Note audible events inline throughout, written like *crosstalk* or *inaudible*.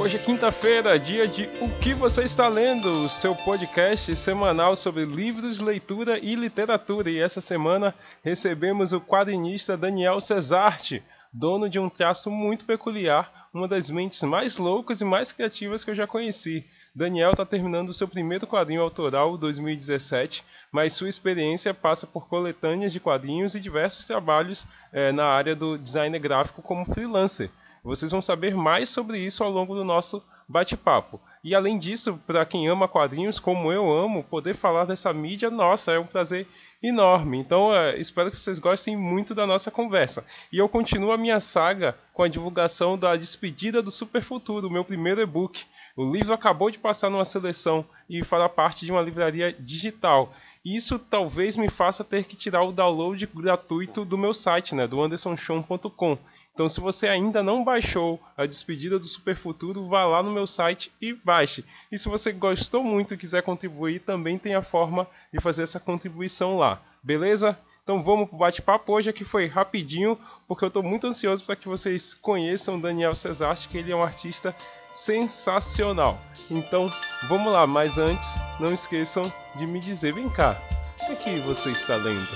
Hoje é quinta-feira, dia de O que você está lendo, o seu podcast semanal sobre livros, leitura e literatura. E essa semana recebemos o quadrinista Daniel Cesarte, dono de um traço muito peculiar, uma das mentes mais loucas e mais criativas que eu já conheci. Daniel está terminando o seu primeiro quadrinho autoral 2017, mas sua experiência passa por coletâneas de quadrinhos e diversos trabalhos eh, na área do design gráfico como freelancer. Vocês vão saber mais sobre isso ao longo do nosso bate-papo. E além disso, para quem ama quadrinhos, como eu amo, poder falar dessa mídia, nossa, é um prazer enorme. Então, é, espero que vocês gostem muito da nossa conversa. E eu continuo a minha saga com a divulgação da Despedida do Super Futuro, meu primeiro e-book. O livro acabou de passar numa seleção e fará parte de uma livraria digital. Isso talvez me faça ter que tirar o download gratuito do meu site, né, do andersonchon.com. Então, se você ainda não baixou a Despedida do Super Futuro, vá lá no meu site e baixe. E se você gostou muito e quiser contribuir, também tem a forma de fazer essa contribuição lá. Beleza? Então vamos para o bate-papo. Hoje aqui foi rapidinho, porque eu estou muito ansioso para que vocês conheçam o Daniel Cesarte, que ele é um artista sensacional. Então vamos lá, mas antes, não esqueçam de me dizer, vem cá, o que você está lendo?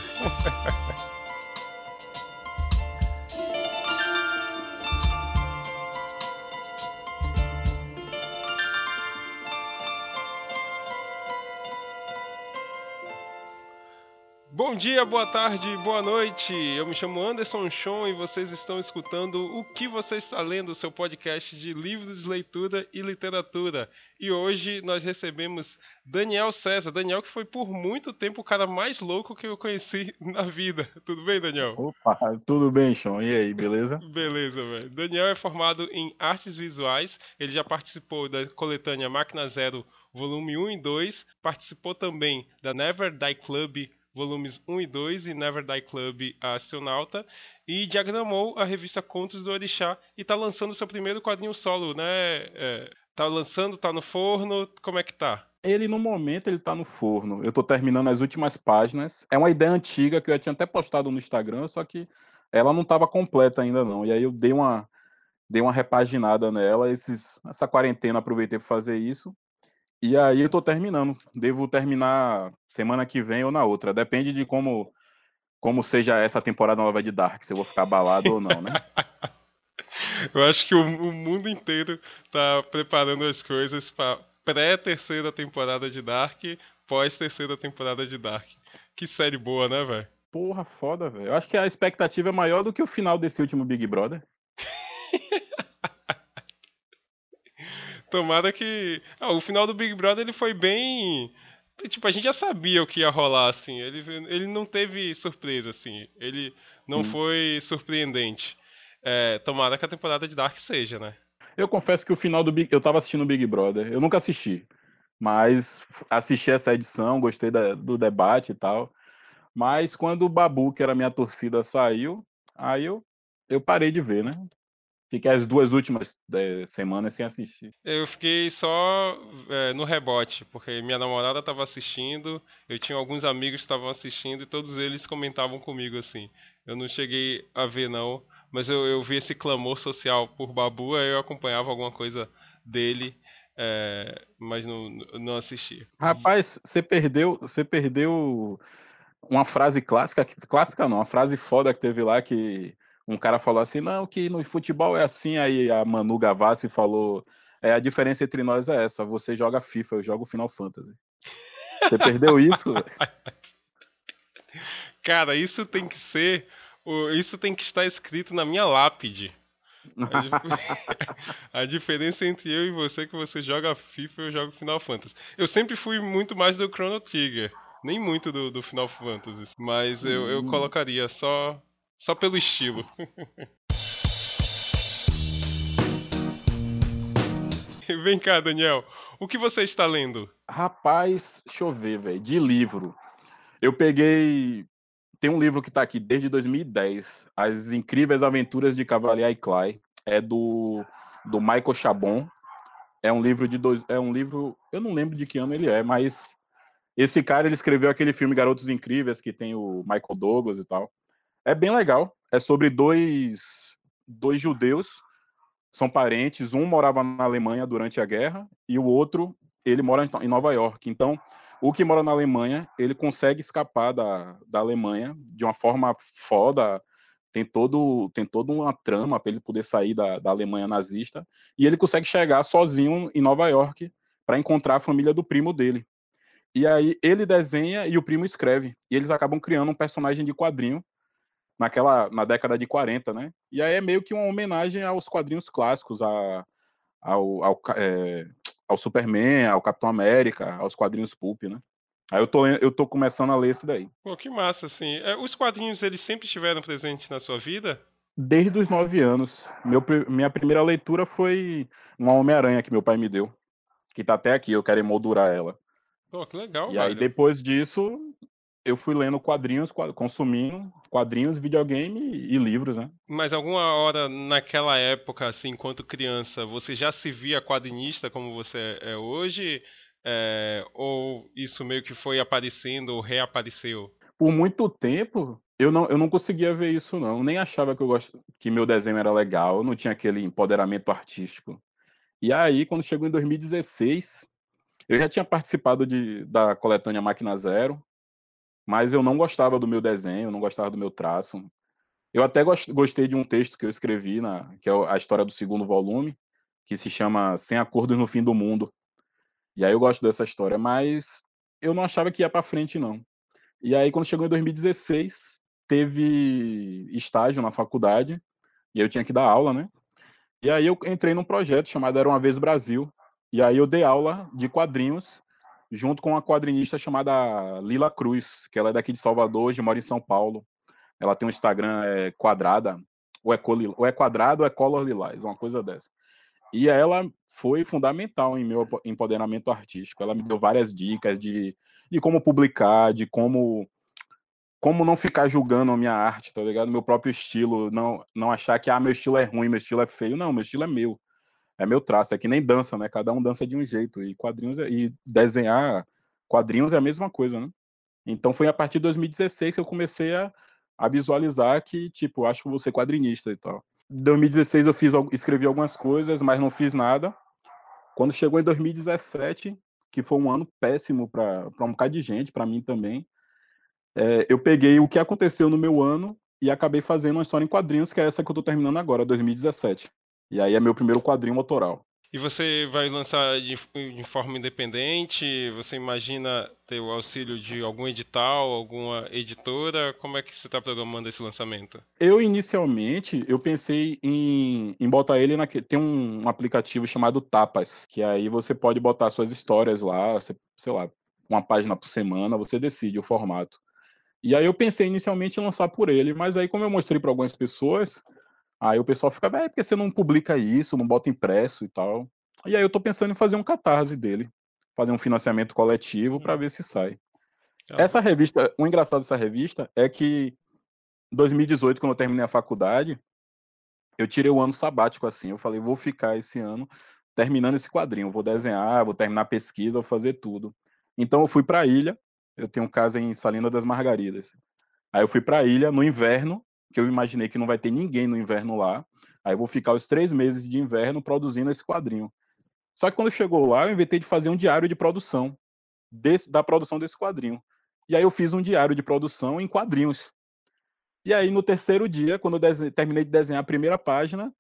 *laughs* Bom dia, boa tarde, boa noite. Eu me chamo Anderson Chon e vocês estão escutando o que você está lendo, o seu podcast de livros, leitura e literatura. E hoje nós recebemos Daniel César. Daniel que foi por muito tempo o cara mais louco que eu conheci na vida. Tudo bem, Daniel? Opa, tudo bem, Chon. E aí, beleza? *laughs* beleza, velho. Daniel é formado em artes visuais. Ele já participou da coletânea Máquina Zero volume 1 e 2, participou também da Never Die Club volumes 1 e 2 e Never Die Club A Astronauta, e diagramou a revista Contos do Orixá e está lançando seu primeiro quadrinho solo, né? É, tá lançando, tá no forno, como é que tá? Ele, no momento, ele tá no forno. Eu tô terminando as últimas páginas. É uma ideia antiga que eu tinha até postado no Instagram, só que ela não estava completa ainda não. E aí eu dei uma, dei uma repaginada nela. Esses, essa quarentena aproveitei para fazer isso. E aí eu tô terminando. Devo terminar semana que vem ou na outra. Depende de como como seja essa temporada nova de Dark, se eu vou ficar balado ou não, né? *laughs* eu acho que o, o, mundo inteiro tá preparando as coisas para pré-terceira temporada de Dark, pós-terceira temporada de Dark. Que série boa, né, velho? Porra, foda, velho. Eu acho que a expectativa é maior do que o final desse último Big Brother. *laughs* Tomara que. Ah, o final do Big Brother ele foi bem. Tipo, a gente já sabia o que ia rolar, assim. Ele, ele não teve surpresa, assim. Ele não hum. foi surpreendente. É, tomara que a temporada de Dark seja, né? Eu confesso que o final do Big. Eu tava assistindo o Big Brother. Eu nunca assisti. Mas assisti essa edição, gostei da, do debate e tal. Mas quando o Babu, que era minha torcida, saiu, aí eu, eu parei de ver, né? Fiquei as duas últimas é, semanas sem assistir. Eu fiquei só é, no rebote, porque minha namorada estava assistindo, eu tinha alguns amigos que estavam assistindo e todos eles comentavam comigo assim. Eu não cheguei a ver não, mas eu, eu vi esse clamor social por Babu, aí eu acompanhava alguma coisa dele, é, mas não, não assisti. Rapaz, você perdeu, você perdeu uma frase clássica, clássica não, uma frase foda que teve lá que um cara falou assim, não, que no futebol é assim, aí a Manu Gavassi falou, é, a diferença entre nós é essa, você joga FIFA, eu jogo Final Fantasy. Você perdeu isso? *laughs* Cara, isso tem que ser, isso tem que estar escrito na minha lápide. *laughs* A, diferença entre eu e você é que você joga FIFA e eu jogo Final Fantasy. Eu sempre fui muito mais do Chrono Trigger, nem muito do, do Final Fantasy, mas eu, eu hum. colocaria só só pelo estilo. *laughs* Vem cá, Daniel. O que você está lendo? Rapaz, deixa eu ver, velho. De livro. Eu peguei. Tem um livro que está aqui desde 2010. As Incríveis Aventuras de Cavalier e Clay. É do, do Michael Chabon. É um livro de dois. É um livro. Eu não lembro de que ano ele é, mas esse cara ele escreveu aquele filme Garotos Incríveis, que tem o Michael Douglas e tal. É bem legal. É sobre dois, dois judeus são parentes, um morava na Alemanha durante a guerra e o outro, ele mora em Nova York. Então, o que mora na Alemanha, ele consegue escapar da, da Alemanha de uma forma foda, tem todo tem toda uma trama para ele poder sair da, da Alemanha nazista e ele consegue chegar sozinho em Nova York para encontrar a família do primo dele. E aí ele desenha e o primo escreve. E eles acabam criando um personagem de quadrinho naquela na década de 40, né? E aí é meio que uma homenagem aos quadrinhos clássicos, a, ao, ao, é, ao Superman, ao Capitão América, aos quadrinhos pulp, né? Aí eu tô, eu tô começando a ler esse daí. Pô, que massa, assim. É, os quadrinhos, eles sempre estiveram presentes na sua vida? Desde os nove anos. Meu, minha primeira leitura foi uma Homem-Aranha que meu pai me deu. Que tá até aqui, eu quero emoldurar ela. Pô, que legal, E velho. aí depois disso, eu fui lendo quadrinhos, consumindo quadrinhos, videogame e livros, né? Mas alguma hora naquela época, assim, enquanto criança, você já se via quadrinista como você é hoje? É, ou isso meio que foi aparecendo ou reapareceu? Por muito tempo, eu não, eu não conseguia ver isso, não. Nem achava que, eu gost... que meu desenho era legal, não tinha aquele empoderamento artístico. E aí, quando chegou em 2016, eu já tinha participado de, da coletânea Máquina Zero, mas eu não gostava do meu desenho, não gostava do meu traço. Eu até gostei de um texto que eu escrevi, na, que é a história do segundo volume, que se chama Sem Acordos no Fim do Mundo. E aí eu gosto dessa história, mas eu não achava que ia para frente, não. E aí, quando chegou em 2016, teve estágio na faculdade, e eu tinha que dar aula, né? E aí eu entrei num projeto chamado Era Uma Vez Brasil, e aí eu dei aula de quadrinhos junto com uma quadrinista chamada Lila Cruz, que ela é daqui de Salvador, hoje mora em São Paulo. Ela tem um Instagram é, quadrada, ou é, ou é quadrado ou é color lilás, uma coisa dessa. E ela foi fundamental em meu empoderamento artístico. Ela me deu várias dicas de, de como publicar, de como como não ficar julgando a minha arte, tá ligado? Meu próprio estilo, não não achar que ah, meu estilo é ruim, meu estilo é feio. Não, meu estilo é meu. É meu traço, é que nem dança, né? Cada um dança de um jeito e quadrinhos é, e desenhar quadrinhos é a mesma coisa, né? Então foi a partir de 2016 que eu comecei a, a visualizar que, tipo, acho que vou ser quadrinista e tal. Em 2016 eu fiz, escrevi algumas coisas, mas não fiz nada. Quando chegou em 2017, que foi um ano péssimo para um bocado de gente, para mim também, é, eu peguei o que aconteceu no meu ano e acabei fazendo uma história em quadrinhos, que é essa que eu estou terminando agora, 2017. E aí é meu primeiro quadrinho autoral. E você vai lançar de, de, forma independente? Você imagina ter o auxílio de algum edital, alguma editora? Como é que você está programando esse lançamento? Eu, inicialmente, eu pensei em, em botar ele naquele... Tem um aplicativo chamado Tapas, que aí você pode botar suas histórias lá, sei lá, uma página por semana, você decide o formato. E aí eu pensei inicialmente em lançar por ele, mas aí como eu mostrei para algumas pessoas, Aí o pessoal fica, é porque você não publica isso, não bota impresso e tal. E aí eu tô pensando em fazer um catarse dele, fazer um financiamento coletivo para ver se sai. Ah. Essa revista, o engraçado dessa revista é que em 2018, quando eu terminei a faculdade, eu tirei o ano sabático assim, eu falei, vou ficar esse ano terminando esse quadrinho, vou desenhar, vou terminar a pesquisa, vou fazer tudo. Então eu fui para a ilha, eu tenho casa em Salina das Margaridas. Aí eu fui para a ilha no inverno que eu imaginei que não vai ter ninguém no inverno lá. Aí eu vou ficar os três meses de inverno produzindo esse quadrinho. Só que quando chegou lá, eu inventei de fazer um diário de produção desse, da produção desse quadrinho. E aí eu fiz um diário de produção em quadrinhos. E aí no terceiro dia, quando eu terminei de desenhar a primeira página,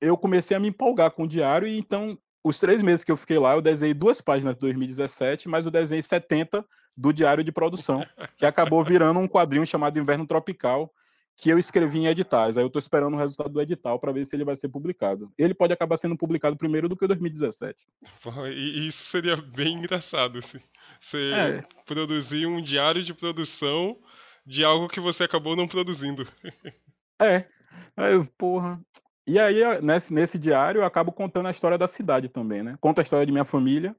eu comecei a me empolgar com o diário e então os três meses que eu fiquei lá, eu desenhei duas páginas de 2017, mas eu desenhei 70 do diário de produção, que acabou virando um quadrinho chamado Inverno Tropical, que eu escrevi em editais. Aí eu estou esperando o resultado do edital para ver se ele vai ser publicado. Ele pode acabar sendo publicado primeiro do que 2017. E isso seria bem engraçado, assim. Você é. produzir um diário de produção de algo que você acabou não produzindo. é. Aí, porra. E aí, nesse, nesse diário, eu acabo contando a história da cidade também, né? Conto a história de minha família,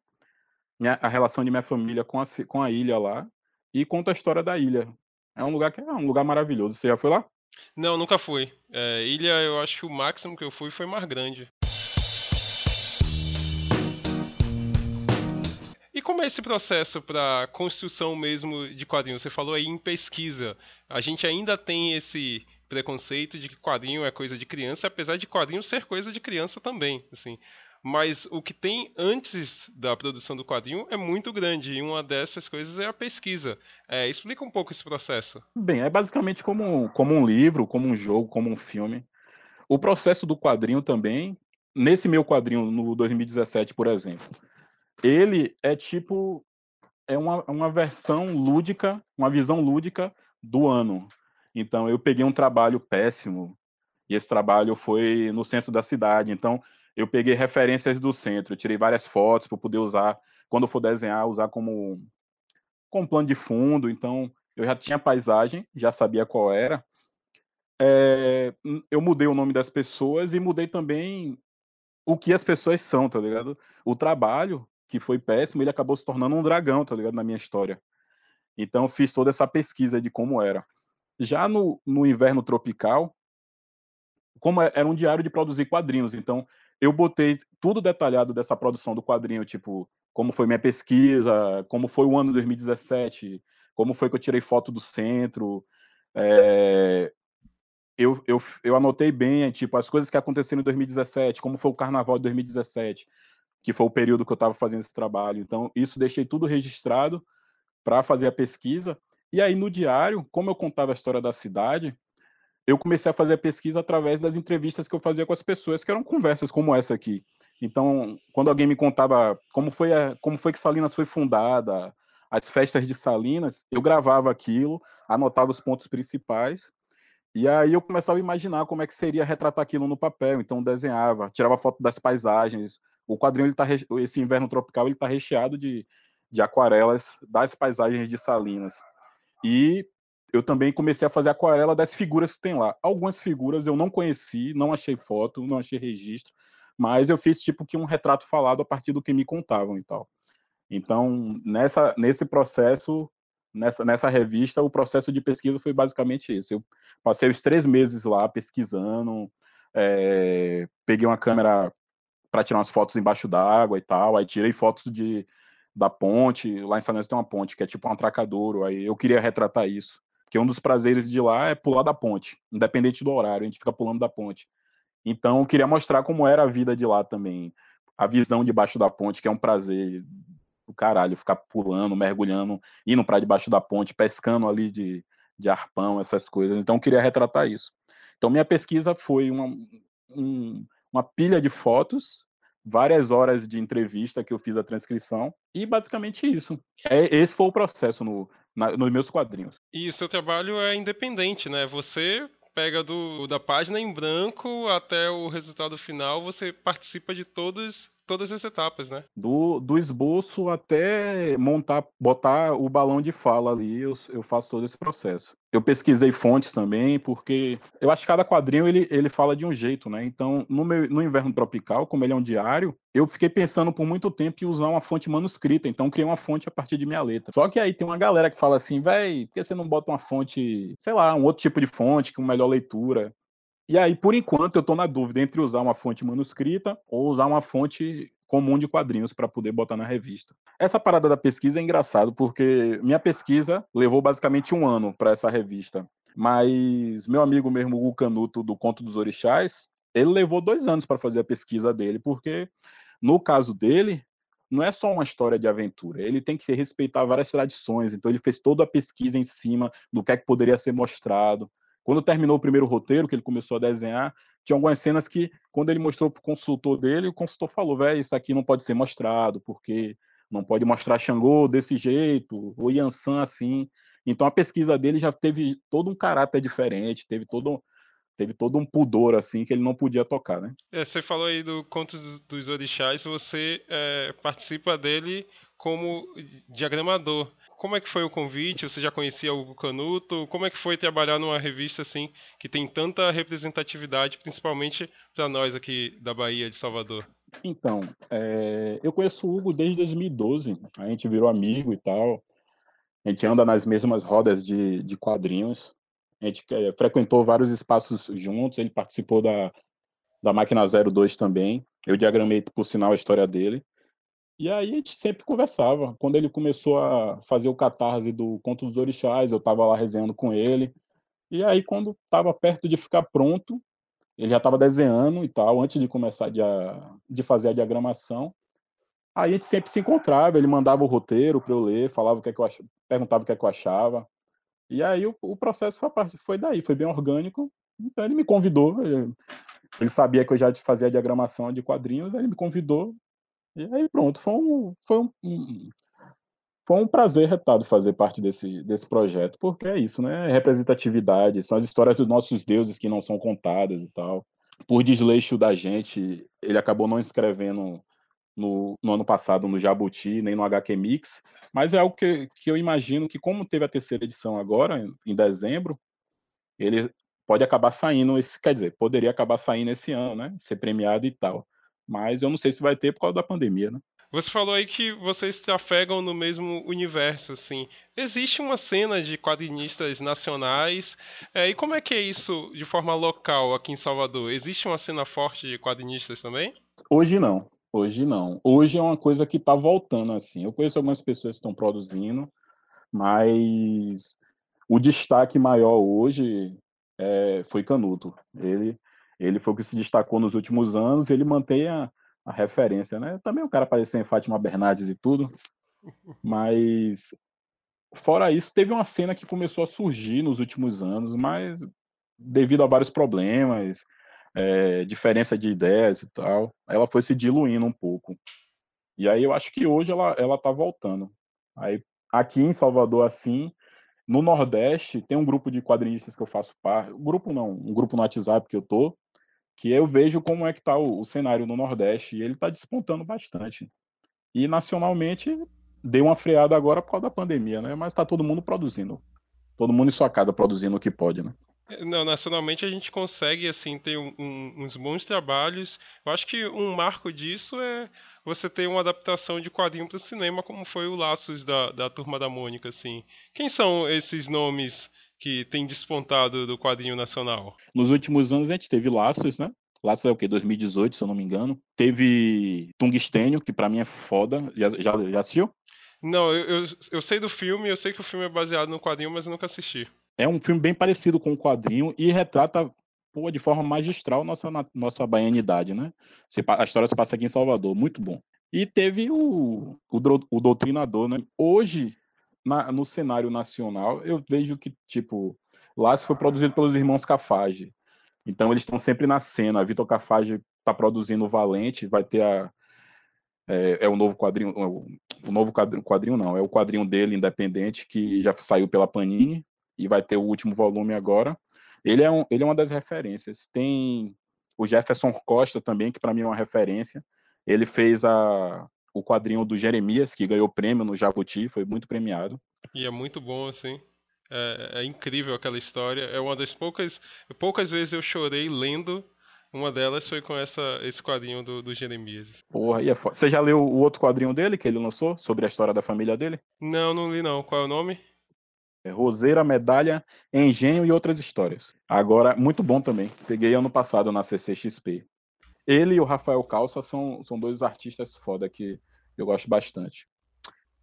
minha, a relação de minha família com a, com a ilha lá, e conto a história da ilha, é um lugar que é um lugar maravilhoso. Você já foi lá? Não, nunca fui. É, ilha, eu acho que o máximo que eu fui foi Mar Grande. E como é esse processo para construção mesmo de quadrinhos? Você falou aí em pesquisa. A gente ainda tem esse preconceito de que quadrinho é coisa de criança, apesar de quadrinho ser coisa de criança também, assim. Mas o que tem antes da produção do quadrinho é muito grande e uma dessas coisas é a pesquisa. É, explica um pouco esse processo. Bem, é basicamente como, como um livro, como um jogo, como um filme. O processo do quadrinho também, nesse meu quadrinho no 2017, por exemplo, ele é tipo é uma, uma versão lúdica, uma visão lúdica do ano. Então eu peguei um trabalho péssimo e esse trabalho foi no centro da cidade. Então eu peguei referências do centro, tirei várias fotos para poder usar quando for desenhar, usar como como plano de fundo. Então eu já tinha paisagem, já sabia qual era. É, eu mudei o nome das pessoas e mudei também o que as pessoas são, tá ligado? O trabalho que foi péssimo, ele acabou se tornando um dragão, tá ligado? Na minha história. Então, fiz toda essa pesquisa de como era. Já no, no inverno tropical, como é, era um diário de produzir quadrinhos, então eu botei tudo detalhado dessa produção do quadrinho, tipo, como foi minha pesquisa, como foi o ano 2017, como foi que eu tirei foto do centro. É... Eu, eu, eu anotei bem, tipo, as coisas que aconteceram em 2017, como foi o carnaval de 2017, que foi o período que eu estava fazendo esse trabalho. Então, isso deixei tudo registrado para fazer a pesquisa. E aí, no diário, como eu contava a história da cidade, eu comecei a fazer a pesquisa através das entrevistas que eu fazia com as pessoas, que eram conversas como essa aqui. Então, quando alguém me contava como foi, a, como foi que Salinas foi fundada, as festas de Salinas, eu gravava aquilo, anotava os pontos principais, e aí eu começava a imaginar como é que seria retratar aquilo no papel. Então, desenhava, tirava foto das paisagens, o quadrinho, ele tá, esse inverno tropical, ele está recheado de, de aquarelas das paisagens de Salinas. E eu também comecei a fazer aquarela das figuras que tem lá. Algumas figuras eu não conheci, não achei foto, não achei registro, mas eu fiz tipo que um retrato falado a partir do que me contavam e tal. Então, nessa, nesse processo, nessa, nessa revista, o processo de pesquisa foi basicamente isso. Eu passei os três meses lá pesquisando, é, peguei uma câmera para tirar umas fotos embaixo d'água e tal. Aí tirei fotos de, da ponte. Lá em São tem uma ponte que é tipo um atracadouro. Aí eu queria retratar isso. Porque um dos prazeres de lá é pular da ponte, independente do horário, a gente fica pulando da ponte. Então eu queria mostrar como era a vida de lá também. A visão debaixo da ponte, que é um prazer do caralho, ficar pulando, mergulhando, indo para debaixo da ponte, pescando ali de, de arpão, essas coisas. Então eu queria retratar isso. Então minha pesquisa foi uma, um, uma pilha de fotos, várias horas de entrevista que eu fiz a transcrição, e basicamente isso. É, esse foi o processo no, na, nos meus quadrinhos. E o seu trabalho é independente, né? Você pega do, da página em branco até o resultado final, você participa de todas todas as etapas, né? Do, do esboço até montar, botar o balão de fala ali, eu, eu faço todo esse processo. Eu pesquisei fontes também, porque eu acho que cada quadrinho ele, ele fala de um jeito, né? Então, no, meu, no Inverno Tropical, como ele é um diário, eu fiquei pensando por muito tempo em usar uma fonte manuscrita, então criei uma fonte a partir de minha letra. Só que aí tem uma galera que fala assim, véi, por que você não bota uma fonte, sei lá, um outro tipo de fonte com melhor leitura? E aí, por enquanto, eu estou na dúvida entre usar uma fonte manuscrita ou usar uma fonte comum de quadrinhos para poder botar na revista. Essa parada da pesquisa é engraçado porque minha pesquisa levou basicamente um ano para essa revista, mas meu amigo mesmo, o Canuto do Conto dos Orixás, ele levou dois anos para fazer a pesquisa dele, porque no caso dele não é só uma história de aventura, ele tem que respeitar várias tradições, então ele fez toda a pesquisa em cima do que é que poderia ser mostrado. Quando terminou o primeiro roteiro, que ele começou a desenhar, tinha algumas cenas que, quando ele mostrou para o consultor dele, o consultor falou: velho, isso aqui não pode ser mostrado, porque não pode mostrar Xangô desse jeito, ou Yansan assim. Então a pesquisa dele já teve todo um caráter diferente, teve todo, teve todo um pudor assim que ele não podia tocar, né? É, você falou aí do Contos dos Orixás, você é, participa dele como diagramador como é que foi o convite? Você já conhecia o Canuto? Como é que foi trabalhar numa revista assim que tem tanta representatividade, principalmente para nós aqui da Bahia de Salvador? Então, é, eu conheço o Hugo desde 2012. A gente virou amigo e tal. A gente anda nas mesmas rodas de, de quadrinhos. A gente é, frequentou vários espaços juntos. Ele participou da, da Máquina 02 também. Eu diagramei, por sinal, a história dele. E aí a gente sempre conversava. Quando ele começou a fazer o catarse do Conto dos Orixás, eu estava lá resenhando com ele. E aí, quando estava perto de ficar pronto, ele já estava desenhando e tal, antes de começar de, de fazer a diagramação. Aí a gente sempre se encontrava, ele mandava o roteiro para eu ler, falava o que, é que eu ach... perguntava o que, é que eu achava. E aí o, o processo foi, foi daí, foi bem orgânico. Então ele me convidou, ele, ele sabia que eu já fazia a diagramação de quadrinhos, ele me convidou. E aí pronto, foi um, foi um, foi um prazer retado fazer parte desse, desse projeto, porque é isso, né? É representatividade, são as histórias dos nossos deuses que não são contadas e tal. Por desleixo da gente, ele acabou não escrevendo no, no, ano passado no Jabuti, nem no HQ Mix, mas é algo que, que eu imagino que, como teve a terceira edição agora, em, em dezembro, ele pode acabar saindo, esse, quer dizer, poderia acabar saindo esse ano, né? Ser premiado e tal. Mas eu não sei se vai ter por causa da pandemia, né? Você falou aí que vocês trafegam no mesmo universo, assim. Existe uma cena de quadrinistas nacionais. É, e como é que é isso de forma local aqui em Salvador? Existe uma cena forte de quadrinistas também? Hoje não. Hoje não. Hoje é uma coisa que está voltando, assim. Eu conheço algumas pessoas que estão produzindo, mas o destaque maior hoje é, foi Canuto. Ele, ele foi o que se destacou nos últimos anos. Ele mantém a, a referência, né? Também o cara apareceu em Fátima Bernardes e tudo, mas fora isso, teve uma cena que começou a surgir nos últimos anos, mas devido a vários problemas, é, diferença de ideias e tal, ela foi se diluindo um pouco. E aí eu acho que hoje ela, ela tá voltando. Aí, aqui em Salvador, assim, no Nordeste, tem um grupo de quadrinistas que eu faço parte. Grupo não, um grupo no WhatsApp que eu tô, que eu vejo como é que está o, o, cenário no Nordeste e ele está despontando bastante. E nacionalmente deu uma freada agora por causa da pandemia, né? Mas está todo mundo produzindo, todo mundo em sua casa produzindo o que pode, né? É, não, nacionalmente a gente consegue assim ter um, uns bons trabalhos. Eu acho que um marco disso é você ter uma adaptação de quadrinho para o cinema, como foi o Laços da, da Turma da Mônica, assim. Quem são esses nomes que tem despontado do quadrinho nacional? Nos últimos anos a gente teve Laços, né? Laços é o quê? 2018, se eu não me engano. Teve Tungstênio, que para mim é foda. Já, já, já assistiu? Não, eu, eu, eu, sei do filme, eu sei que o filme é baseado no quadrinho, mas eu nunca assisti. É um filme bem parecido com o quadrinho e retrata pô, de forma magistral nossa, nossa baianidade, né? A história se passa aqui em Salvador, muito bom. E teve o, o, o Doutrinador, né? Hoje, na, no cenário nacional, eu vejo que, tipo, Laço foi produzido pelos irmãos Cafage. Então eles estão sempre na cena. Vitor Cafage está produzindo o Valente, vai ter a. É, é o novo quadrinho. O novo quadrinho, quadrinho não, é o quadrinho dele, independente, que já saiu pela Panini e vai ter o último volume agora. Ele é, um, ele é uma das referências. Tem o Jefferson Costa também, que para mim é uma referência. Ele fez a, o quadrinho do Jeremias, que ganhou prêmio no Jabuti, foi muito premiado. E é muito bom, assim. É, é, incrível aquela história. É uma das poucas. Poucas vezes eu chorei lendo. Uma delas foi com essa, esse quadrinho do, do Jeremias. Porra, e é foda. Você já leu o outro quadrinho dele que ele lançou sobre a história da família dele? Não, não li não. Qual é o nome? É Roseira, Medalha, Engenho e outras histórias. Agora, muito bom também. Peguei ano passado na CCXP. Ele e o Rafael Calça são, são dois artistas foda que eu gosto bastante.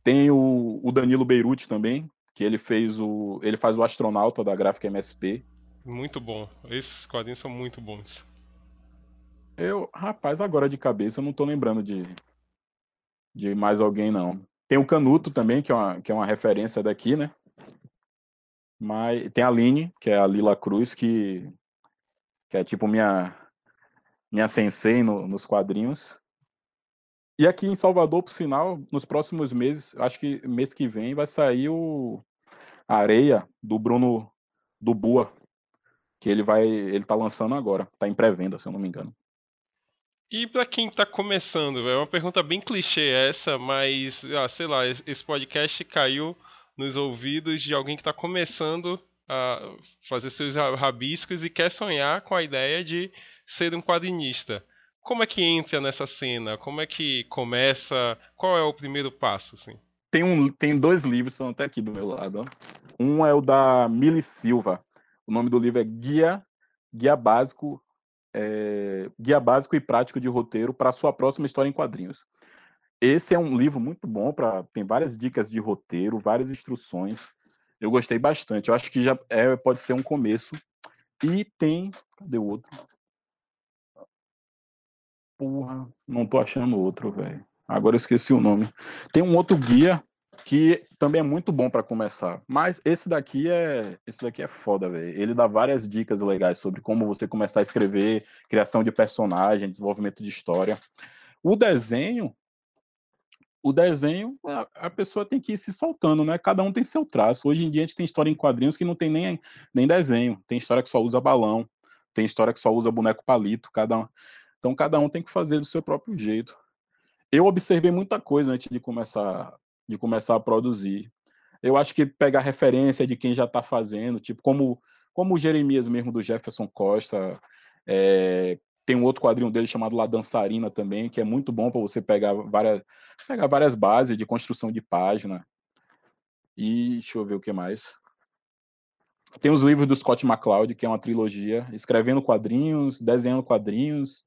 Tem o, o Danilo Beirute também, que ele fez o. ele faz o astronauta da gráfica MSP. Muito bom. Esses quadrinhos são muito bons. Eu, rapaz, agora de cabeça eu não tô lembrando de, de mais alguém, não. Tem o Canuto também, que é uma, que é uma referência daqui, né? Mas tem a Aline, que é a Lila Cruz, que, que é tipo minha, minha sensei no, nos quadrinhos. E aqui em Salvador, por final, nos próximos meses, acho que mês que vem, vai sair o Areia do Bruno do Bua, que ele vai, ele tá lançando agora, tá em pré-venda, se eu não me engano. E para quem está começando, é uma pergunta bem clichê essa, mas ah, sei lá, esse podcast caiu nos ouvidos de alguém que está começando a fazer seus rabiscos e quer sonhar com a ideia de ser um quadrinista. Como é que entra nessa cena? Como é que começa? Qual é o primeiro passo, assim? Tem, um, tem dois livros, são até aqui do meu lado. Ó. Um é o da Mili Silva. O nome do livro é Guia, Guia Básico, é, Guia Básico e Prático de Roteiro para a sua próxima história em quadrinhos. Esse é um livro muito bom para tem várias dicas de roteiro, várias instruções. Eu gostei bastante. Eu acho que já é, pode ser um começo. E tem. Cadê o outro? Porra, não tô achando outro, velho. Agora eu esqueci o nome. Tem um outro guia que também é muito bom para começar. Mas esse daqui é, esse daqui é foda, velho. Ele dá várias dicas legais sobre como você começar a escrever, criação de personagem, desenvolvimento de história. O desenho, o desenho, a, pessoa tem que ir se soltando, né? Cada um tem seu traço. Hoje em dia a gente tem história em quadrinhos que não tem nem, nem desenho. Tem história que só usa balão, tem história que só usa boneco palito, cada um. Então cada um tem que fazer do seu próprio jeito. Eu observei muita coisa antes de começar de começar a produzir. Eu acho que pegar referência de quem já está fazendo, tipo como como o Jeremias mesmo do Jefferson Costa, é, tem um outro quadrinho dele chamado La Dançarina também, que é muito bom para você pegar várias pegar várias bases de construção de página. E deixa eu ver o que mais. Tem os livros do Scott McCloud, que é uma trilogia, escrevendo quadrinhos, desenhando quadrinhos,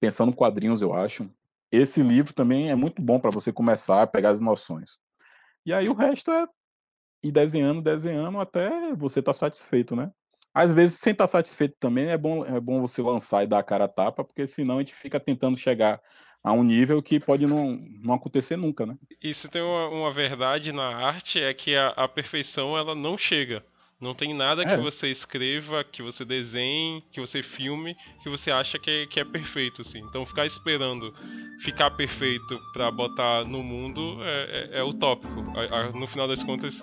pensando quadrinhos, eu acho esse livro também é muito bom para você começar a pegar as noções. E aí o resto é ir desenhando, desenhando até você estar tá satisfeito, né? Às vezes, sem estar tá satisfeito também, é bom, é bom você lançar e dar a cara a tapa, porque senão a gente fica tentando chegar a um nível que pode não, não acontecer nunca, né? Se tem uma, uma verdade na arte, é que a, a perfeição ela não chega. Não tem nada é. que você escreva, que você desenhe, que você filme, que você acha que é, que é perfeito, assim. Então ficar esperando ficar perfeito para botar no mundo é, é, é utópico. A, a, no final das contas,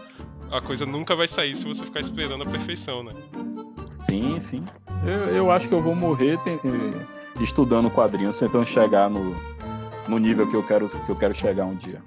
a coisa nunca vai sair se você ficar esperando a perfeição, né? Sim, sim. Eu, eu acho que eu vou morrer tem, eh, estudando quadrinhos, tentando chegar no, no nível que eu quero, que eu quero chegar um dia.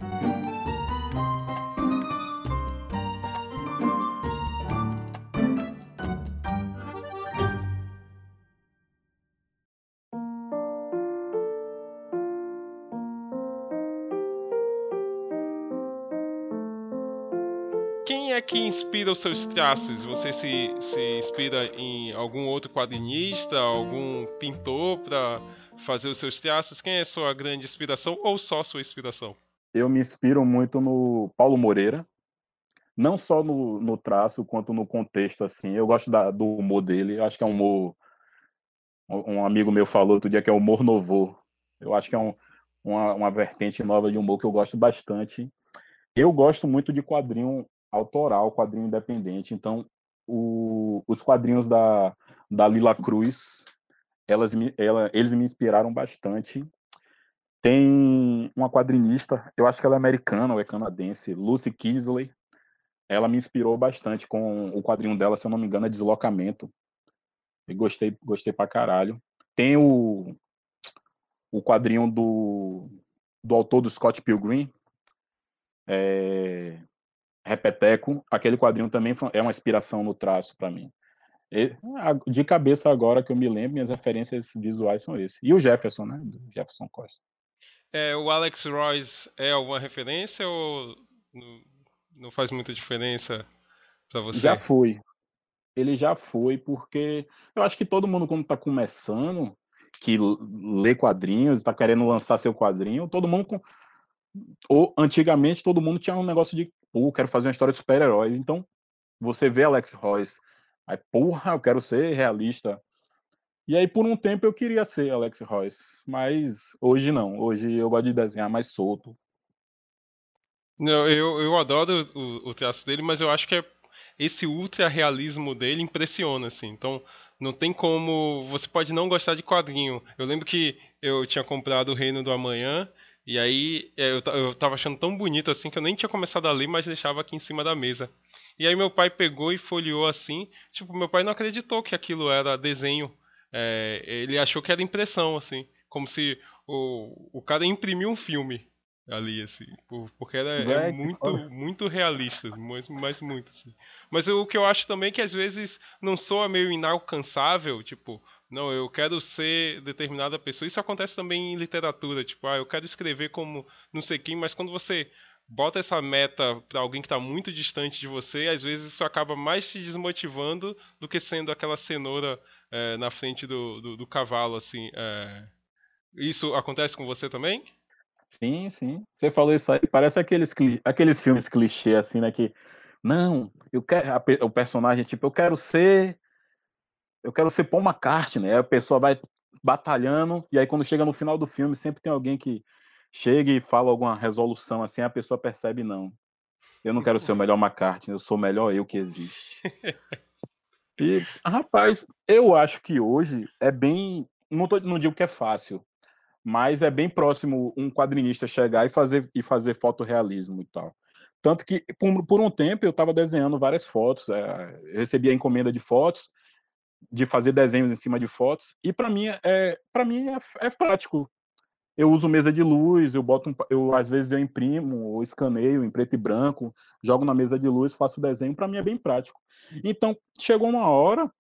Inspira os seus traços? Você se, se inspira em algum outro quadrinista, algum pintor para fazer os seus traços? Quem é sua grande inspiração ou só sua inspiração? Eu me inspiro muito no Paulo Moreira, não só no, no traço quanto no contexto assim. Eu gosto da, do humor dele. Eu acho que é um humor. Um amigo meu falou outro dia que é humor novo. Eu acho que é um, uma, uma vertente nova de humor que eu gosto bastante. Eu gosto muito de quadrinho autoral, quadrinho independente. Então, o, os quadrinhos da, da Lila Cruz, elas ela, eles me inspiraram bastante. Tem uma quadrinista, eu acho que ela é americana ou é canadense, Lucy Kisley. Ela me inspirou bastante com o quadrinho dela, se eu não me engano, é Deslocamento. E gostei, gostei pra caralho. Tem o, o quadrinho do, do autor do Scott Pilgrim, é, Repeteco, aquele quadrinho também é uma inspiração no traço para mim. De cabeça agora que eu me lembro, minhas referências visuais são esses. E o Jefferson, né? Do Jefferson Costa. É, o Alex Royce é alguma referência ou não faz muita diferença para você? Já foi. Ele já foi, porque eu acho que todo mundo, quando está começando, que lê quadrinhos, está querendo lançar seu quadrinho, todo mundo. Ou antigamente todo mundo tinha um negócio de pô, quero fazer uma história de super-heróis. Então, você vê Alex Royce, aí, porra, eu quero ser realista. E aí, por um tempo, eu queria ser Alex Royce, mas hoje não. Hoje eu gosto de desenhar mais solto. Não, eu, eu adoro o, o traço dele, mas eu acho que é, esse ultra realismo dele impressiona, assim. Então, não tem como. Você pode não gostar de quadrinho. Eu lembro que eu tinha comprado O Reino do Amanhã e aí é, eu, eu tava achando tão bonito assim que eu nem tinha começado a ler, mas deixava aqui em cima da mesa. E aí meu pai pegou e folheou assim. Tipo, meu pai não acreditou que aquilo era desenho. É, ele achou que era impressão, assim. Como se o, o cara imprimiu um filme ali, assim. Porque era é muito, muito realista, mas, mas muito, assim. Mas o que eu acho também é que às vezes não soa meio inalcançável, tipo, não, eu quero ser determinada pessoa. Isso acontece também em literatura, tipo, ah, eu quero escrever como não sei quem, mas quando você bota essa meta para alguém que está muito distante de você, às vezes isso acaba mais te desmotivando do que sendo aquela cenoura é, na frente do, do, do cavalo, assim. É... Isso acontece com você também? Sim, sim. Você falou isso aí, parece aqueles, aqueles filmes clichê, assim, né, que Não, eu quero a, o personagem tipo, eu quero ser eu quero ser Paul McCartney. Aí a pessoa vai batalhando e aí quando chega no final do filme sempre tem alguém que chega e fala alguma resolução assim, a pessoa percebe não. Eu não quero ser o melhor McCartney, eu sou o melhor eu que existe. E, rapaz, eu acho que hoje é bem. Não, tô, não digo que é fácil, mas é bem próximo um quadrinista chegar e fazer, e fazer fotorrealismo e tal. Tanto que, por, por um tempo, eu estava desenhando várias fotos, é, recebia encomenda de fotos, de fazer desenhos em cima de fotos, e para mim, é, para mim é, é prático eu uso mesa de luz, eu boto um, eu às vezes eu imprimo ou escaneio em preto e branco, jogo na mesa de luz, faço desenho, para mim é bem prático. Então, chegou uma hora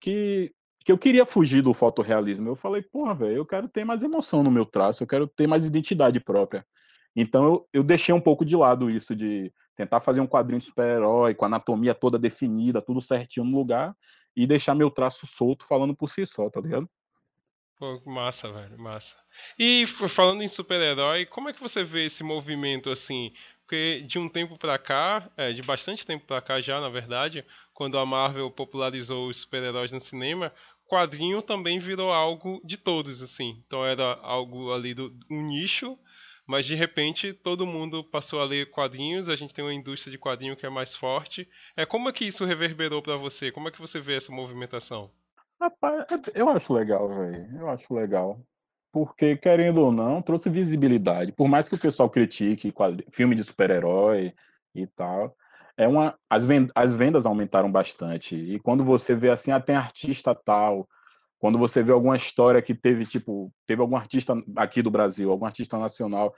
que que eu queria fugir do fotorrealismo. Eu falei, porra, velho, eu quero ter mais emoção no meu traço, eu quero ter mais identidade própria. Então eu, eu deixei um pouco de lado isso de tentar fazer um quadrinho super-herói com a anatomia toda definida, tudo certinho no lugar e deixar meu traço solto falando por si só, tá ligado? Pô, massa, velho, massa. E falando em super-herói, como é que você vê esse movimento assim? Porque de um tempo pra cá, é, de bastante tempo pra cá já, na verdade, quando a Marvel popularizou os super-heróis no cinema, quadrinho também virou algo de todos, assim. Então era algo ali do um nicho, mas de repente todo mundo passou a ler quadrinhos, a gente tem uma indústria de quadrinho que é mais forte. É como é que isso reverberou para você? Como é que você vê essa movimentação? Rapaz, é, eu acho legal, velho. Eu acho legal. Porque, querendo ou não, trouxe visibilidade. Por mais que o pessoal critique filme de super-herói e tal, é uma, as, vendas, as vendas aumentaram bastante. E quando você vê assim, ah, tem artista tal, quando você vê alguma história que teve, tipo, teve algum artista aqui do Brasil, algum artista nacional,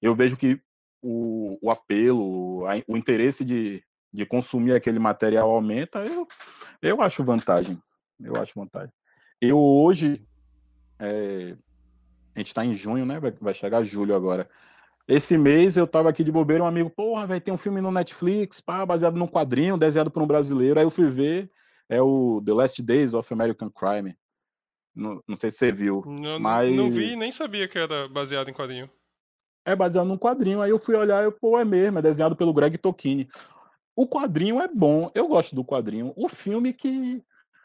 eu vejo que o, o apelo, a, o interesse de, de consumir aquele material aumenta, eu, eu acho vantagem. Eu acho vantagem. Eu hoje, é, a gente está em junho, né? Vai, vai, chegar julho agora. Esse mês eu tava aqui de bobeira, um amigo, porra, vai ter um filme no Netflix, pá, baseado num quadrinho, desenhado por um brasileiro. Aí eu fui ver, é o The Last Days of American Crime. Não, não sei se você viu. Não, mas... não vi nem sabia que era baseado em quadrinho. É baseado num quadrinho. Aí eu fui olhar e, pô, é mesmo, é desenhado pelo Greg Tokini. O quadrinho é bom, eu gosto do quadrinho. O filme que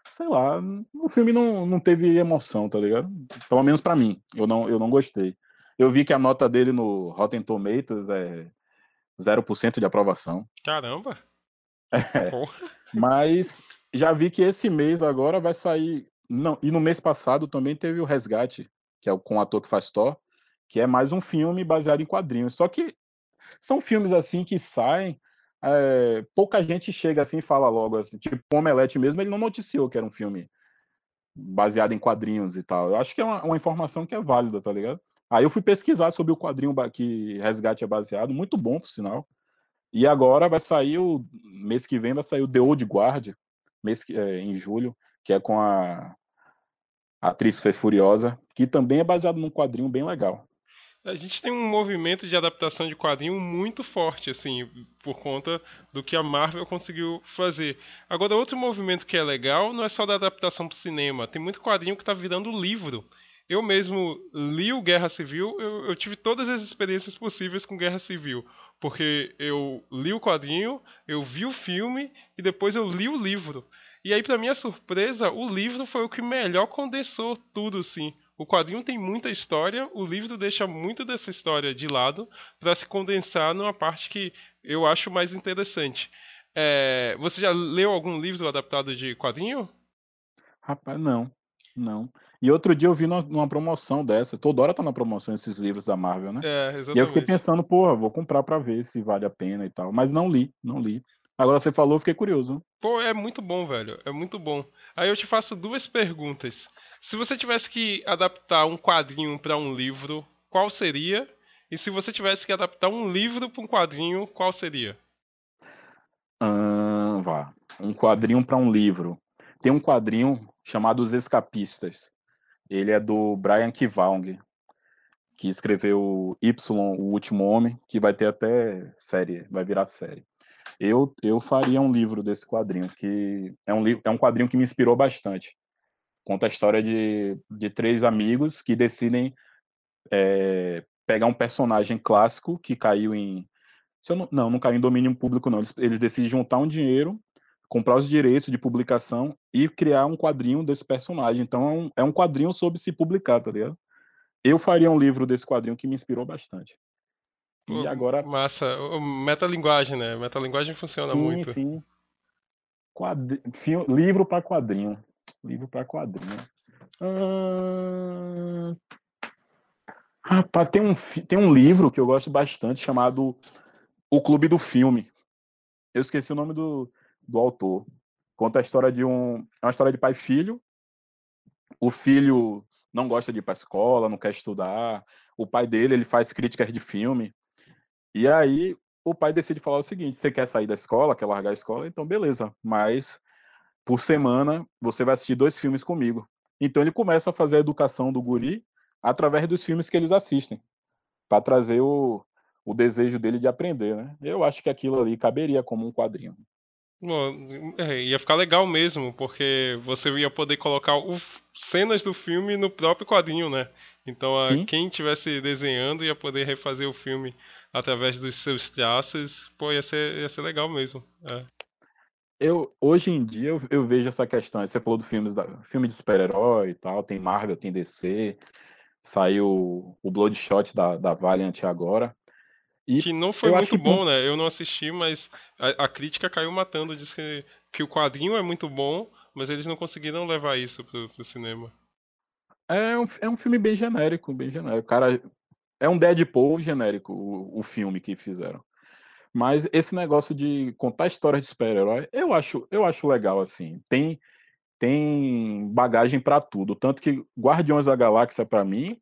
sei lá, o filme não, não teve emoção, tá ligado? Pelo menos para mim, eu não, eu não gostei. Eu vi que a nota dele no Rotten Tomatoes é 0% de aprovação. Caramba! *laughs* É, mas já vi que esse mês agora vai sair. Não, e no mês passado também teve o Resgate, que é com o ator que faz Thor, que é mais um filme baseado em quadrinhos. Só que são filmes assim que saem é, pouca gente chega assim e fala logo assim, tipo o Omelete mesmo, ele não noticiou que era um filme baseado em quadrinhos e tal. Eu acho que é uma, uma, informação que é válida, tá ligado? Aí eu fui pesquisar sobre o quadrinho que Resgate é baseado, muito bom, por sinal. E agora vai sair o mês que vem vai sair o The Old Guard, mês é, em julho, que é com a, a atriz Fê Furiosa, que também é baseado num quadrinho bem legal a gente tem um movimento de adaptação de quadrinho muito forte, assim, por conta do que a Marvel conseguiu fazer. Agora, outro movimento que é legal não é só da adaptação para o cinema, tem muito quadrinho que está virando livro. Eu mesmo li o Guerra Civil, eu, eu, tive todas as experiências possíveis com Guerra Civil, porque eu li o quadrinho, eu vi o filme e depois eu li o livro. E aí, para minha surpresa, o livro foi o que melhor condensou tudo, sim o quadrinho tem muita história, o livro deixa muito dessa história de lado para se condensar numa parte que eu acho mais interessante. É, você já leu algum livro adaptado de quadrinho? Rapaz, não. Não. E outro dia eu vi numa promoção dessa. Toda hora tá na promoção esses livros da Marvel, né? É, exatamente. E eu fiquei pensando, porra, vou comprar para ver se vale a pena e tal. Mas não li, não li. Agora você falou, fiquei curioso. Pô, é muito bom, velho. É muito bom. Aí eu te faço duas perguntas. Se você tivesse que adaptar um quadrinho para um livro, qual seria? E se você tivesse que adaptar um livro para um quadrinho, qual seria? Ah, vá. Um quadrinho para um livro. Tem um quadrinho chamado Os Escapistas. Ele é do Brian Kivang, que escreveu Y, O Último Homem, que vai ter até série, vai virar série. Eu, eu faria um livro desse quadrinho, que é um, é um quadrinho que me inspirou bastante. Conta a história de, de três amigos que decidem é, pegar um personagem clássico que caiu em Não, não, não caiu em domínio público, não. Eles, eles decidem juntar um dinheiro, comprar os direitos de publicação e criar um quadrinho desse personagem. Então é um, é um quadrinho sobre se publicar, tá ligado? Eu faria um livro desse quadrinho que me inspirou bastante. E Pô, agora. Massa. Metalinguagem, né? Metalinguagem funciona sim, muito. Sim, Quadri... Livro para quadrinho. Livro para quadrinho. Hum... Rapaz, tem um, tem um livro que eu gosto bastante chamado O Clube do Filme. Eu esqueci o nome do, do autor. Conta a história de um. É uma história de pai e filho. O filho não gosta de ir para a escola, não quer estudar. O pai dele, ele faz críticas de filme. E aí o pai decide falar o seguinte: você quer sair da escola, quer largar a escola? Então beleza, mas por semana você vai assistir dois filmes comigo. Então ele começa a fazer a educação do guri através dos filmes que eles assistem, para trazer o, o desejo dele de aprender, né? Eu acho que aquilo ali caberia como um quadrinho. Bom, é, ia ficar legal mesmo, porque você ia poder colocar o, cenas do filme no próprio quadrinho, né? Então a, quem estivesse desenhando ia poder refazer o filme através dos seus traços, pô, ia ser, ia ser legal mesmo. É. Eu, hoje em dia eu, eu, vejo essa questão. Você falou do filmes da, filme de super-herói e tal, tem Marvel, tem DC, saiu o Bloodshot da, da Valiant agora. E que não foi muito bom, que... né? Eu não assisti, mas a, a, crítica caiu matando. Diz que, que o quadrinho é muito bom, mas eles não conseguiram levar isso pro, pro cinema. É um, é um filme bem genérico, bem genérico. Cara, é um Deadpool genérico o, o filme que fizeram. Mas esse negócio de contar histórias de super-herói, eu acho, eu acho legal assim. Tem tem bagagem para tudo, tanto que Guardiões da Galáxia para mim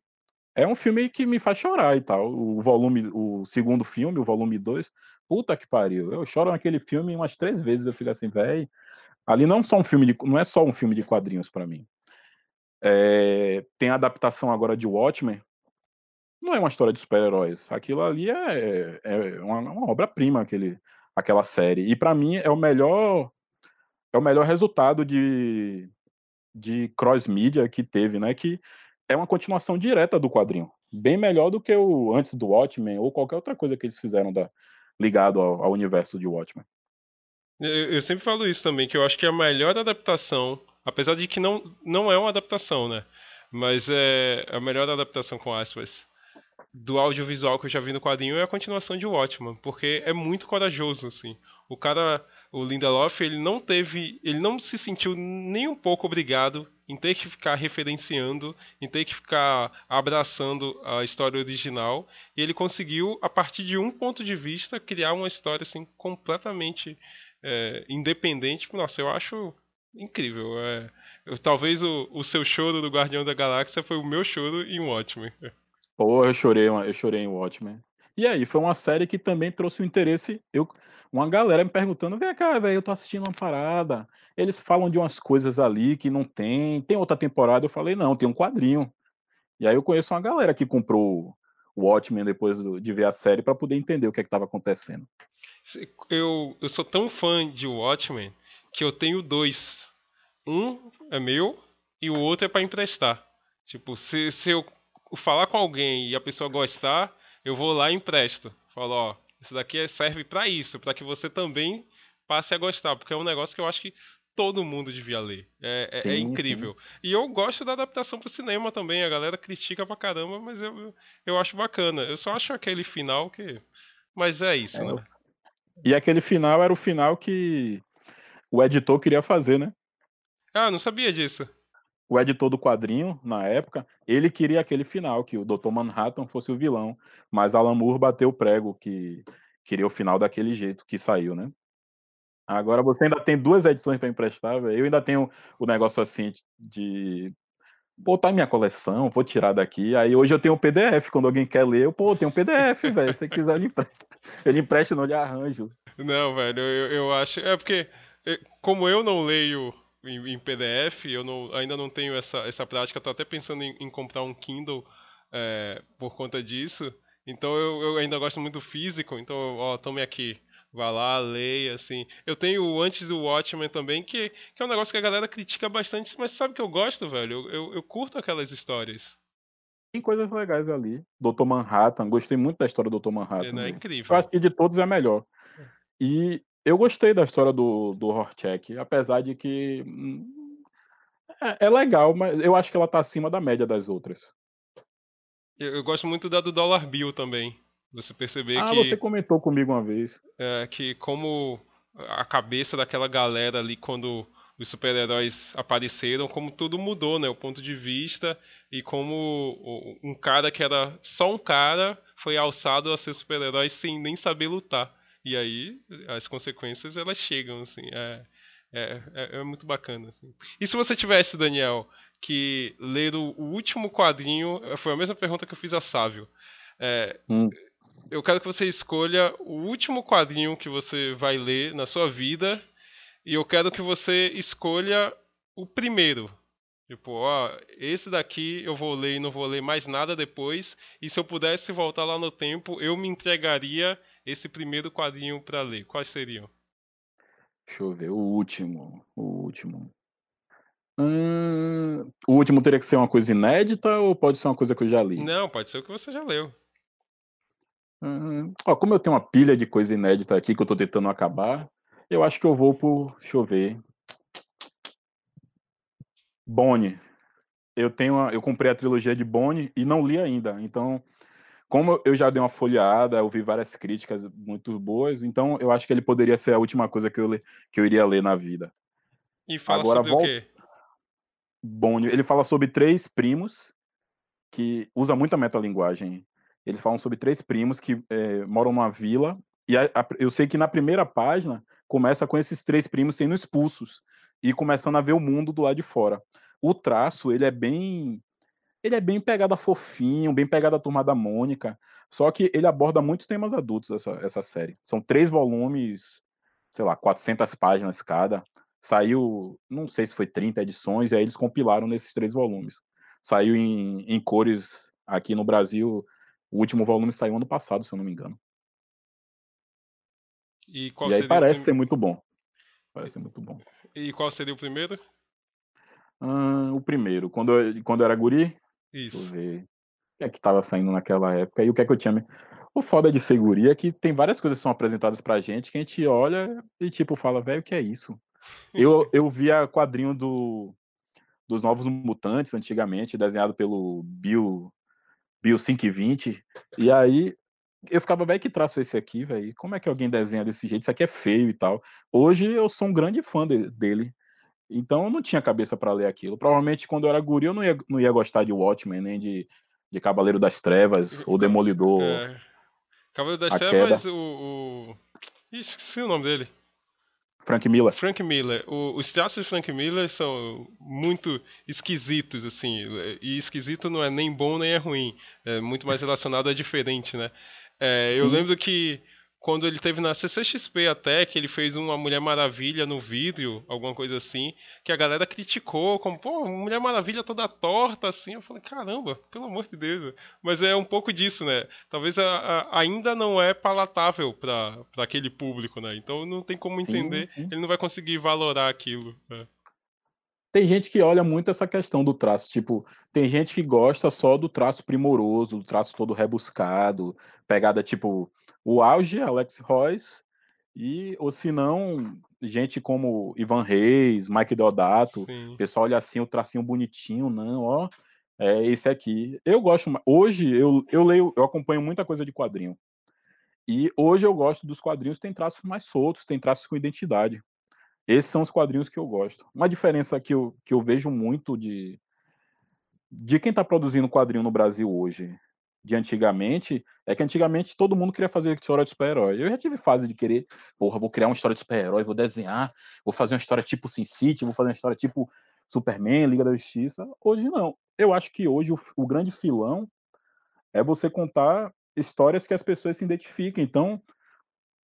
é um filme que me faz chorar e tal. O volume, o segundo filme, o volume 2, puta que pariu. Eu choro naquele filme umas três vezes, eu fico assim, velho. Ali não, só um filme de, não é só um filme de quadrinhos para mim. É, tem a adaptação agora de Watchmen. Não é uma história de super-heróis. Aquilo ali é, é uma, uma obra-prima, aquele, aquela série. E para mim é o melhor é o melhor resultado de, de cross-mídia que teve, né? Que é uma continuação direta do quadrinho. Bem melhor do que o antes do Watchmen ou qualquer outra coisa que eles fizeram da, ligado ao, ao universo de Watchmen. Eu, eu, sempre falo isso também, que eu acho que a melhor adaptação, apesar de que não, não é uma adaptação, né? Mas é a melhor adaptação com aspas do audiovisual que eu já vi no quadrinho é a continuação de Watchmen, porque é muito corajoso, assim. O cara, o Lindelof, ele não teve, ele não se sentiu nem um pouco obrigado em ter que ficar referenciando, em ter que ficar abraçando a história original, e ele conseguiu, a partir de um ponto de vista, criar uma história assim completamente é, independente. Nossa, eu acho incrível. É, eu, talvez o, o seu choro do Guardião da Galáxia foi o meu choro em Watchmen. Pô, eu chorei, eu chorei em Watchmen. E aí, foi uma série que também trouxe o interesse. Eu, uma galera me perguntando: vem cá, velho, eu tô assistindo uma parada. Eles falam de umas coisas ali que não tem. Tem outra temporada? Eu falei: não, tem um quadrinho. E aí eu conheço uma galera que comprou o Watchmen depois de ver a série para poder entender o que é estava acontecendo. Eu, eu sou tão fã de Watchmen que eu tenho dois. Um é meu e o outro é para emprestar. Tipo, se, se eu falar com alguém e a pessoa gostar, eu vou lá e empresto. Falo, ó, isso daqui serve para isso, para que você também passe a gostar, porque é um negócio que eu acho que todo mundo devia ler. É, é, é sim, é incrível. Sim. E eu gosto da adaptação pro cinema também. A galera critica pra caramba, mas eu, eu acho bacana. Eu só acho aquele final que. Mas é isso, é, né? E aquele final era o final que o editor queria fazer, né? Ah, não sabia disso o editor do quadrinho, na época, ele queria aquele final, que o Dr. Manhattan fosse o vilão, mas Alan Moore bateu o prego, que queria o final daquele jeito que saiu, né? Agora você ainda tem duas edições para emprestar, véio. eu ainda tenho o negócio assim de botar minha coleção, vou tirar daqui. Aí hoje eu tenho um PDF, quando alguém quer ler, eu, pô, tem um PDF, velho. Se você quiser, ele empresta. Ele empresta, não lhe arranjo. Não, velho, eu, eu acho. É porque, como eu não leio em, em PDF, eu não, ainda não tenho essa, essa prática, estou até pensando em, em, comprar um Kindle é, por conta disso. Então eu, eu, ainda gosto muito do físico, então, ó, tome aqui. Vá lá, leia, assim. Eu tenho antes o Watchmen também, que, que é um negócio que a galera critica bastante, mas sabe que eu gosto, velho? Eu, eu, eu curto aquelas histórias. coisas legais ali. Doutor Manhattan, gostei muito da história do Doutor Manhattan. É, é incrível. Eu acho que de todos é a melhor. E eu gostei da história do, do Horchek, apesar de que. Hum, é, é, legal, mas eu acho que ela tá acima da média das outras. Eu, eu gosto muito da do Dollar Bill também. Você perceber ah, que. Ah, você comentou comigo uma vez. É, que como a cabeça daquela galera ali quando os super-heróis apareceram, como tudo mudou, né? O ponto de vista e como um cara que era só um cara foi alçado a ser super-herói sem nem saber lutar. E aí as consequências elas chegam, assim. É, é, é, é muito bacana. Assim. E se você tivesse, Daniel, que ler o, o, último quadrinho, foi a mesma pergunta que eu fiz a Sávio. É, hum eu quero que você escolha o último quadrinho que você vai ler na sua vida e eu quero que você escolha o primeiro. Tipo, ó, esse daqui eu vou ler e não vou ler mais nada depois. E se eu pudesse voltar lá no tempo, eu me entregaria esse primeiro quadrinho para ler. Quais seriam? Deixa eu ver, o último. O último. Hum, o último teria que ser uma coisa inédita ou pode ser uma coisa que eu já li? Não, pode ser o que você já leu. Uhum. Ó, como eu tenho uma pilha de coisa inédita aqui que eu tô tentando acabar, eu acho que eu vou por. Deixa eu ver. Bonnie. Eu tenho eu comprei a trilogia de Bonnie e não li ainda. Então, como eu já dei uma folheada, eu vi várias críticas muito boas, então eu acho que ele poderia ser a última coisa que eu, que eu iria ler na vida. E fala Agora, sobre vol... o quê? Bonnie, ele fala sobre três primos que usa muita metalinguagem eles falam sobre três primos que é, moram numa vila. E a, a, eu sei que na primeira página começa com esses três primos sendo expulsos e começando a ver o mundo do lado de fora. O traço, ele é bem. Ele é bem pegada fofinho, bem pegada a turma da Mônica. Só que ele aborda muitos temas adultos, essa, essa série. São três volumes, sei lá, 400 páginas cada. Saiu, não sei se foi 30 edições, e aí eles compilaram nesses três volumes. Saiu em, em cores aqui no Brasil, o último volume saiu ano passado, se eu não me engano. E, e aí parece ser muito bom. Parece ser muito bom. E qual seria o primeiro? o primeiro, quando eu, quando eu era guri. Isso. Deixa eu ver. O que é que tava saindo naquela época? E o que é que eu tinha. O foda de seguria é que tem várias coisas que são apresentadas pra gente que a gente olha e tipo fala, velho, o que é isso? eu, *laughs* eu via quadrinho do, dos Novos Mutantes antigamente, desenhado pelo Bill Bill 520. E aí eu ficava, velho, que traço esse aqui, velho? Como é que alguém desenha desse jeito? Isso aqui é feio e tal. Hoje eu sou um grande fã de, dele. Então eu não tinha cabeça para ler aquilo. Provavelmente quando eu era guri eu não ia, não ia gostar de Watchmen, nem de, de Cavaleiro das Trevas ou Demolidor. É. Cavaleiro das Trevas, o, o. esqueci o nome dele. Frank Miller. Frank Miller. O, os traços de Frank Miller são muito esquisitos, assim. E esquisito não é nem bom nem é ruim. É muito mais relacionado a diferente, né? É, eu lembro que quando ele teve na CCXP até, que ele fez uma Mulher Maravilha no vídeo, alguma coisa assim, que a galera criticou, como, pô, Mulher Maravilha toda torta, assim. Eu falei, caramba, pelo amor de Deus. Mas é um pouco disso, né? Talvez a, a, ainda não é palatável para aquele público, né? Então não tem como entender, sim, sim. ele não vai conseguir valorar aquilo. Né? Tem gente que olha muito essa questão do traço, tipo, tem gente que gosta só do traço primoroso, do traço todo rebuscado, pegada tipo o auge, Alex Royce, e, ou se não, gente como Ivan Reis, Mike Deodato, o pessoal olha assim, o tracinho bonitinho, não, ó, é esse aqui. Eu gosto, hoje eu, eu leio, eu acompanho muita coisa de quadrinho. E hoje eu gosto dos quadrinhos que tem traços mais soltos, tem traços com identidade. Esses são os quadrinhos que eu gosto. Uma diferença que eu, que eu vejo muito de, de quem está produzindo quadrinho no Brasil hoje de antigamente é que antigamente todo mundo queria fazer história de super-herói. Eu já tive fase de querer, porra, vou criar uma história de super-herói, vou desenhar, vou fazer uma história tipo Sin City, vou fazer uma história tipo Superman, Liga da Justiça. Hoje não. Eu acho que hoje o, o grande filão é você contar histórias que as pessoas se identifiquem. Então,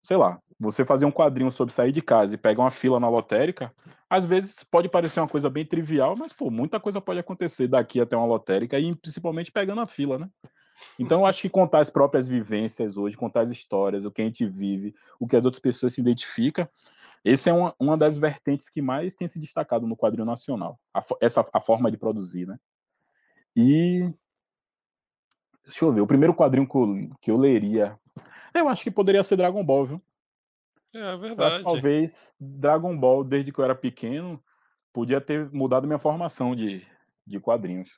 sei lá, você fazer um quadrinho sobre sair de casa e pegar uma fila na lotérica, às vezes pode parecer uma coisa bem trivial, mas pô, muita coisa pode acontecer daqui até uma lotérica e principalmente pegando a fila, né? Então, eu acho que contar as próprias vivências hoje, contar as histórias, o que a gente vive, o que as outras pessoas se identificam, essa é uma, uma das vertentes que mais tem se destacado no quadrinho nacional, a, essa a forma de produzir, né? E Deixa eu ver, o primeiro quadrinho que eu, que eu leria. Eu acho que poderia ser Dragon Ball, viu? É verdade. que talvez Dragon Ball, desde que eu era pequeno, podia ter mudado minha formação de, de quadrinhos.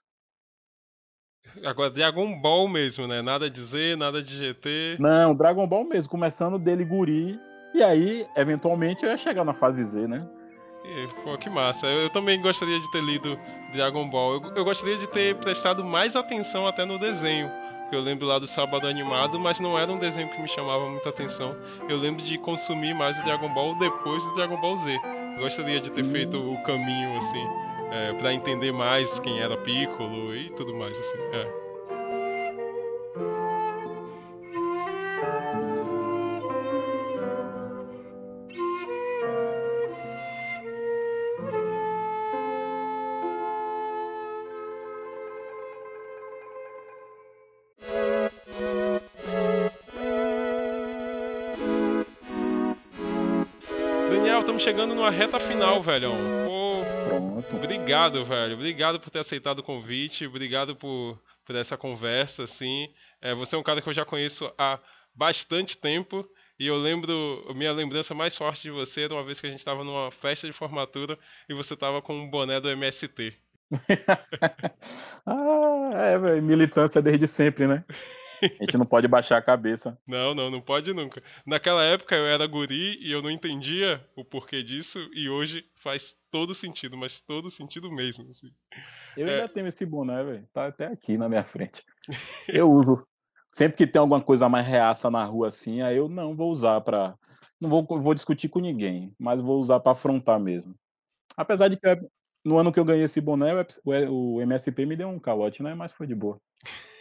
Agora, Dragon Ball mesmo, né? Nada de Z, nada de GT. Não, Dragon Ball mesmo, começando dele guri, e aí, eventualmente, eu ia chegar na fase Z, né? E, pô, que massa. Eu, eu também gostaria de ter lido Dragon Ball. Eu, eu gostaria de ter prestado mais atenção até no desenho. Que Eu lembro lá do Sábado Animado, mas não era um desenho que me chamava muita atenção. Eu lembro de consumir mais o Dragon Ball depois do Dragon Ball Z. Gostaria de ter feito o caminho, assim, é, para entender mais quem era Piccolo e tudo mais, assim. É. estamos chegando numa reta final, velho. Pô, Pronto. Obrigado, velho. Obrigado por ter aceitado o convite. Obrigado por, por essa conversa, assim. É, você é um cara que eu já conheço há bastante tempo. E eu lembro, minha lembrança mais forte de você era uma vez que a gente estava numa festa de formatura e você estava com um boné do MST. *laughs* ah, é, velho, militância desde sempre, né? *laughs* A gente não pode baixar a cabeça. *laughs* Não, não, não pode nunca. Naquela época eu era guri e eu não entendia o porquê disso e hoje faz todo sentido, mas todo sentido mesmo. Assim. Eu É. ainda tenho esse boné, velho. Tá até aqui na minha frente. *laughs* Eu uso. Sempre que tem alguma coisa mais reaça na rua assim, aí eu não vou usar pra. Não vou, vou discutir com ninguém, mas vou usar pra afrontar mesmo. Apesar de que no ano que eu ganhei esse boné, o MSP me deu um calote, né? Mas foi de boa.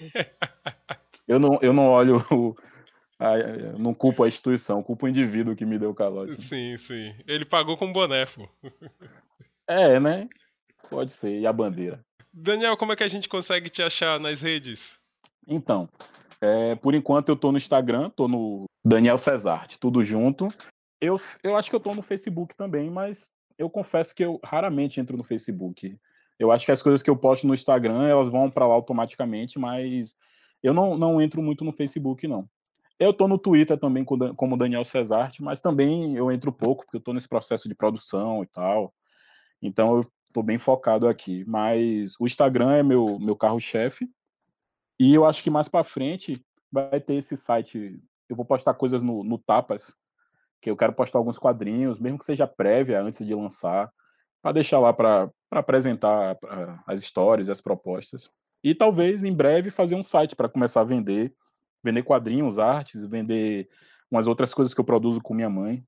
*laughs* Eu não, eu não olho *laughs* o. a- não culpo a instituição, culpo o indivíduo que me deu o calote. Sim, sim. Ele pagou com boné, pô. É, né? Pode ser. E a bandeira. Daniel, como é que a gente consegue te achar nas redes? Então, é, por enquanto eu tô no Instagram, tô no Daniel Cesarte, tudo junto. Eu, eu acho que eu tô no Facebook também, mas eu confesso que eu raramente entro no Facebook. Eu acho que as coisas que eu posto no Instagram, elas vão para lá automaticamente, mas eu não, não entro muito no Facebook, não. Eu tô no Twitter também como Daniel Cesarte, mas também eu entro pouco, porque eu tô nesse processo de produção e tal. Então eu tô bem focado aqui. Mas o Instagram é meu, meu carro-chefe. E eu acho que mais para frente vai ter esse site. Eu vou postar coisas no, no Tapas, que eu quero postar alguns quadrinhos, mesmo que seja prévia antes de lançar, para deixar lá para apresentar pra- as histórias, as propostas. E talvez em breve fazer um site para começar a vender, vender quadrinhos, artes, vender umas outras coisas que eu produzo com minha mãe.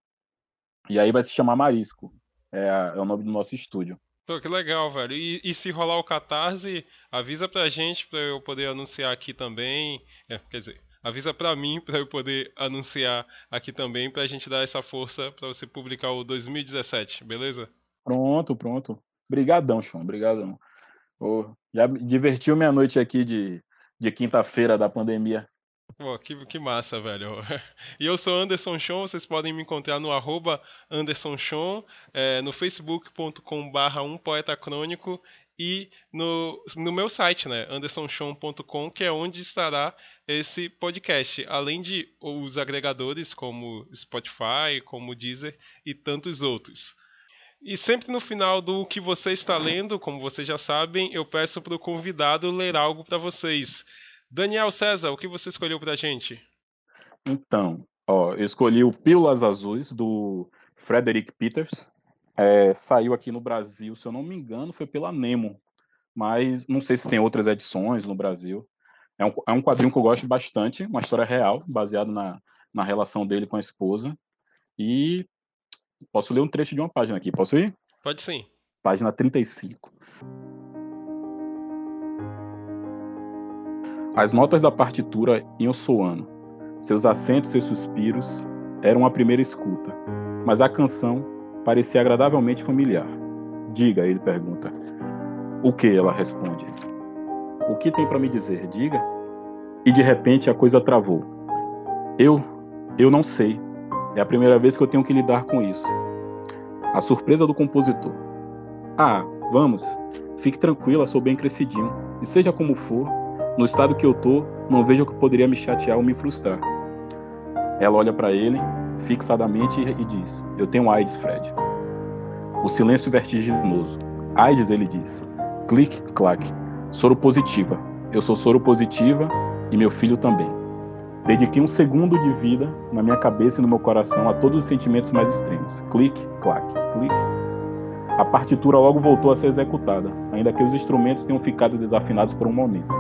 E aí vai se chamar Marisco. É, a- é o nome do nosso estúdio. Pô, que legal, velho. E, e se rolar o Catarse, avisa pra gente pra eu poder anunciar aqui também. É, quer dizer, avisa pra mim pra eu poder anunciar aqui também pra gente dar essa força pra você publicar o 2017, beleza? Pronto, pronto. Brigadão, Sean, brigadão. Ô, já divertiu minha noite aqui de, de quinta-feira da pandemia. Pô, que, que massa, velho. *laughs* E eu sou Anderson Chon, vocês podem me encontrar no arroba Anderson Chon, é, no facebook.com barra um poeta crônico e no, no meu site, né, andersonchon.com, que é onde estará esse podcast, além de os agregadores como Spotify, como Deezer e tantos outros. E sempre no final do que você está lendo, como vocês já sabem, eu peço para o convidado ler algo para vocês. Daniel César, o que você escolheu pra gente? Então, ó, eu escolhi o Pílulas Azuis, do Frederick Peters. É, saiu aqui no Brasil, se eu não me engano, foi pela Nemo. Mas não sei se tem outras edições no Brasil. É um, é um quadrinho que eu gosto bastante, uma história real, baseado na, na relação dele com a esposa. E posso ler um trecho de uma página aqui, posso ir? Pode sim. página 35. As notas da partitura iam soando. Seus acentos, seus suspiros eram a primeira escuta, mas a canção parecia agradavelmente familiar. Diga, ele pergunta. O que? Ela responde. O que tem para me dizer? Diga. E de repente a coisa travou. Eu, eu não sei. É a primeira vez que eu tenho que lidar com isso. A surpresa do compositor. Ah, vamos. Fique tranquila, sou bem crescidinho. E seja como for, no estado que eu tô, Não vejo o que poderia me chatear ou me frustrar. Ela olha para ele fixadamente e diz: Eu tenho AIDS, Fred. O silêncio vertiginoso. AIDS, ele diz. Clique, claque. Soro positiva. Eu sou soro positiva e meu filho também. Dediquei um segundo de vida na minha cabeça e no meu coração a todos os sentimentos mais extremos. Clique, claque, clique. A partitura logo voltou a ser executada, ainda que os instrumentos tenham ficado desafinados por um momento.